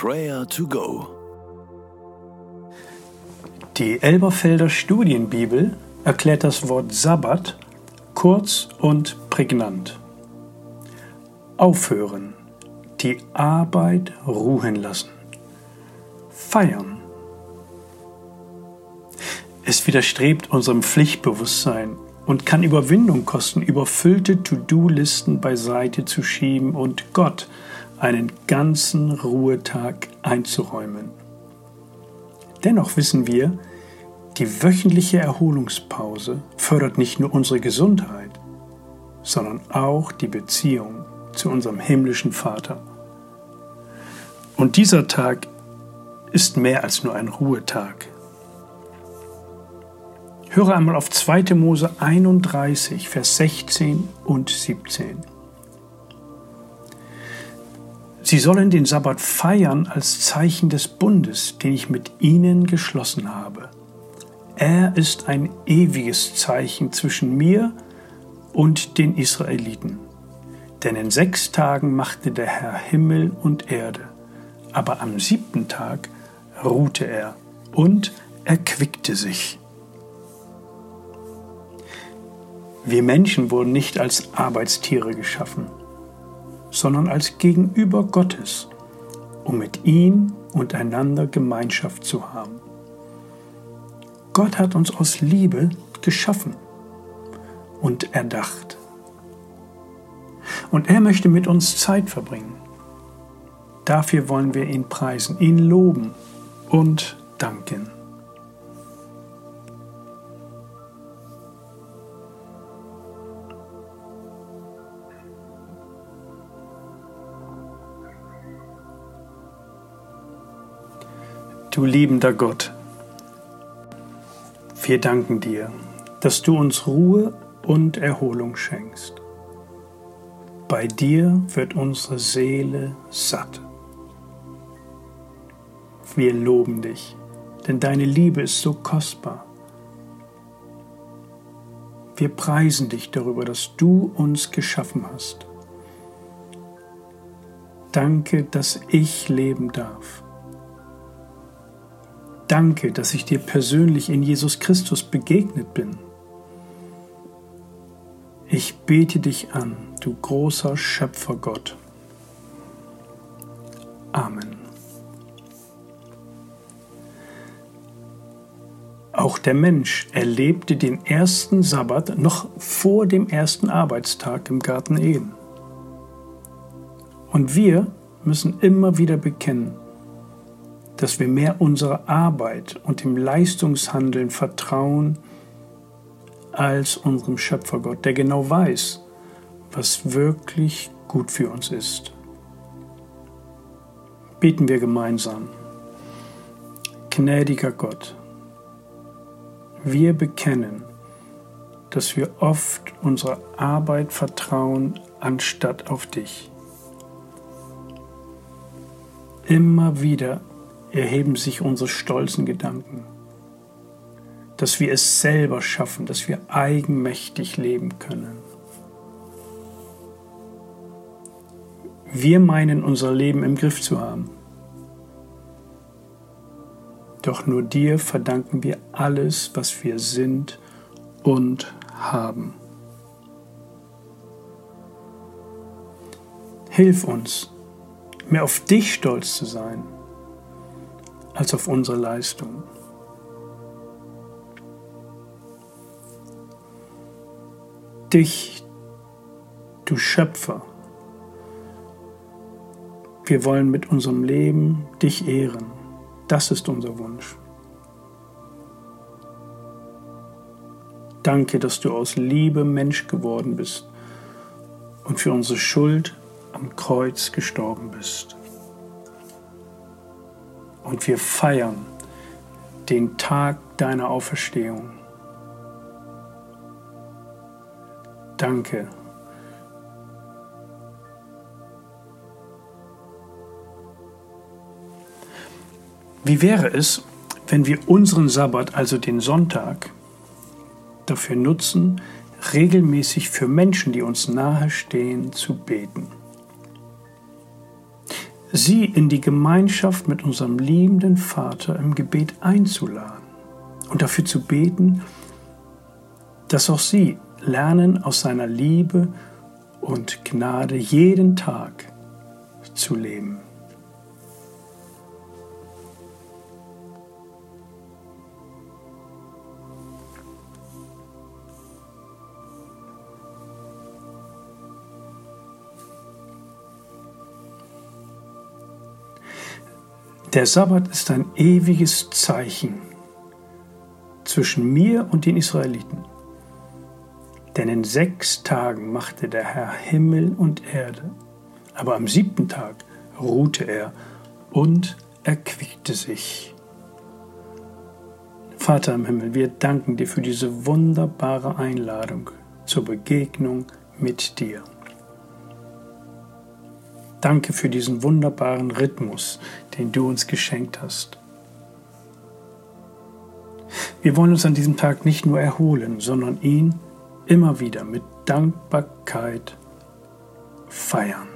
Prayer to Go. Die Elberfelder Studienbibel erklärt das Wort Sabbat kurz und prägnant. Aufhören, die Arbeit ruhen lassen, feiern. Es widerstrebt unserem Pflichtbewusstsein und kann Überwindung kosten, überfüllte To-Do-Listen beiseite zu schieben und Gott einen ganzen Ruhetag einzuräumen. Dennoch wissen wir, die wöchentliche Erholungspause fördert nicht nur unsere Gesundheit, sondern auch die Beziehung zu unserem himmlischen Vater. Und dieser Tag ist mehr als nur ein Ruhetag. Höre einmal auf 2. Mose 31, Vers 16 und 17. Sie sollen den Sabbat feiern als Zeichen des Bundes, den ich mit ihnen geschlossen habe. Er ist ein ewiges Zeichen zwischen mir und den Israeliten. Denn in sechs Tagen machte der Herr Himmel und Erde, aber am siebten Tag ruhte er und erquickte sich. Wir Menschen wurden nicht als Arbeitstiere geschaffen sondern als Gegenüber Gottes, um mit ihm und einander Gemeinschaft zu haben. Gott hat uns aus Liebe geschaffen und erdacht. Und er möchte mit uns Zeit verbringen. Dafür wollen wir ihn preisen, ihn loben und danken. Du liebender Gott, wir danken dir, dass du uns Ruhe und Erholung schenkst. Bei dir wird unsere Seele satt. Wir loben dich, denn deine Liebe ist so kostbar. Wir preisen dich darüber, dass du uns geschaffen hast. Danke, dass ich leben darf. Danke, dass ich dir persönlich in Jesus Christus begegnet bin. Ich bete dich an, du großer Schöpfergott. Amen. Auch der Mensch erlebte den ersten Sabbat noch vor dem ersten Arbeitstag im Garten Eden. Und wir müssen immer wieder bekennen, dass wir mehr unserer Arbeit und dem Leistungshandeln vertrauen als unserem Schöpfergott, der genau weiß, was wirklich gut für uns ist. Beten wir gemeinsam. Gnädiger Gott, wir bekennen, dass wir oft unserer Arbeit vertrauen anstatt auf dich. Immer wieder erheben sich unsere stolzen Gedanken, dass wir es selber schaffen, dass wir eigenmächtig leben können. Wir meinen unser Leben im Griff zu haben. Doch nur dir verdanken wir alles, was wir sind und haben. Hilf uns, mehr auf dich stolz zu sein als auf unsere Leistung. Dich, du Schöpfer, wir wollen mit unserem Leben dich ehren. Das ist unser Wunsch. Danke, dass du aus Liebe Mensch geworden bist und für unsere Schuld am Kreuz gestorben bist und wir feiern den Tag deiner Auferstehung. Danke. Wie wäre es, wenn wir unseren Sabbat, also den Sonntag, dafür nutzen, regelmäßig für Menschen, die uns nahe stehen, zu beten? Sie in die Gemeinschaft mit unserem liebenden Vater im Gebet einzuladen und dafür zu beten, dass auch sie lernen, aus seiner Liebe und Gnade jeden Tag zu leben. Der Sabbat ist ein ewiges Zeichen zwischen mir und den Israeliten. Denn in sechs Tagen machte der Herr Himmel und Erde, aber am siebten Tag ruhte er und erquickte sich. Vater im Himmel, wir danken dir für diese wunderbare Einladung zur Begegnung mit dir. Danke für diesen wunderbaren Rhythmus, den du uns geschenkt hast. Wir wollen uns an diesem Tag nicht nur erholen, sondern ihn immer wieder mit Dankbarkeit feiern.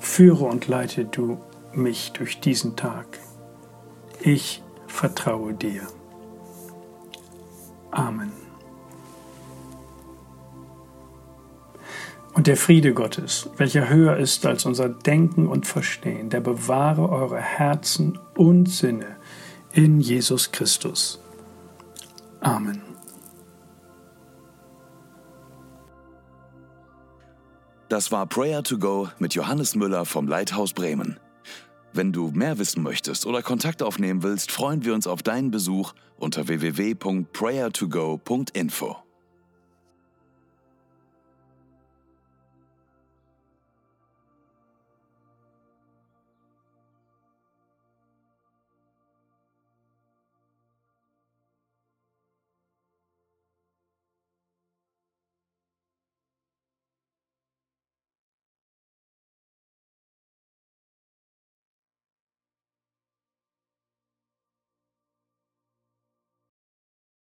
Führe und leite du mich durch diesen Tag. Ich vertraue dir. Amen. Und der Friede Gottes, welcher höher ist als unser Denken und Verstehen, der bewahre eure Herzen und Sinne in Jesus Christus. Amen. Das war Prayer to Go mit Johannes Müller vom Leithaus Bremen. Wenn du mehr wissen möchtest oder Kontakt aufnehmen willst, freuen wir uns auf deinen Besuch unter www.prayertogo.info.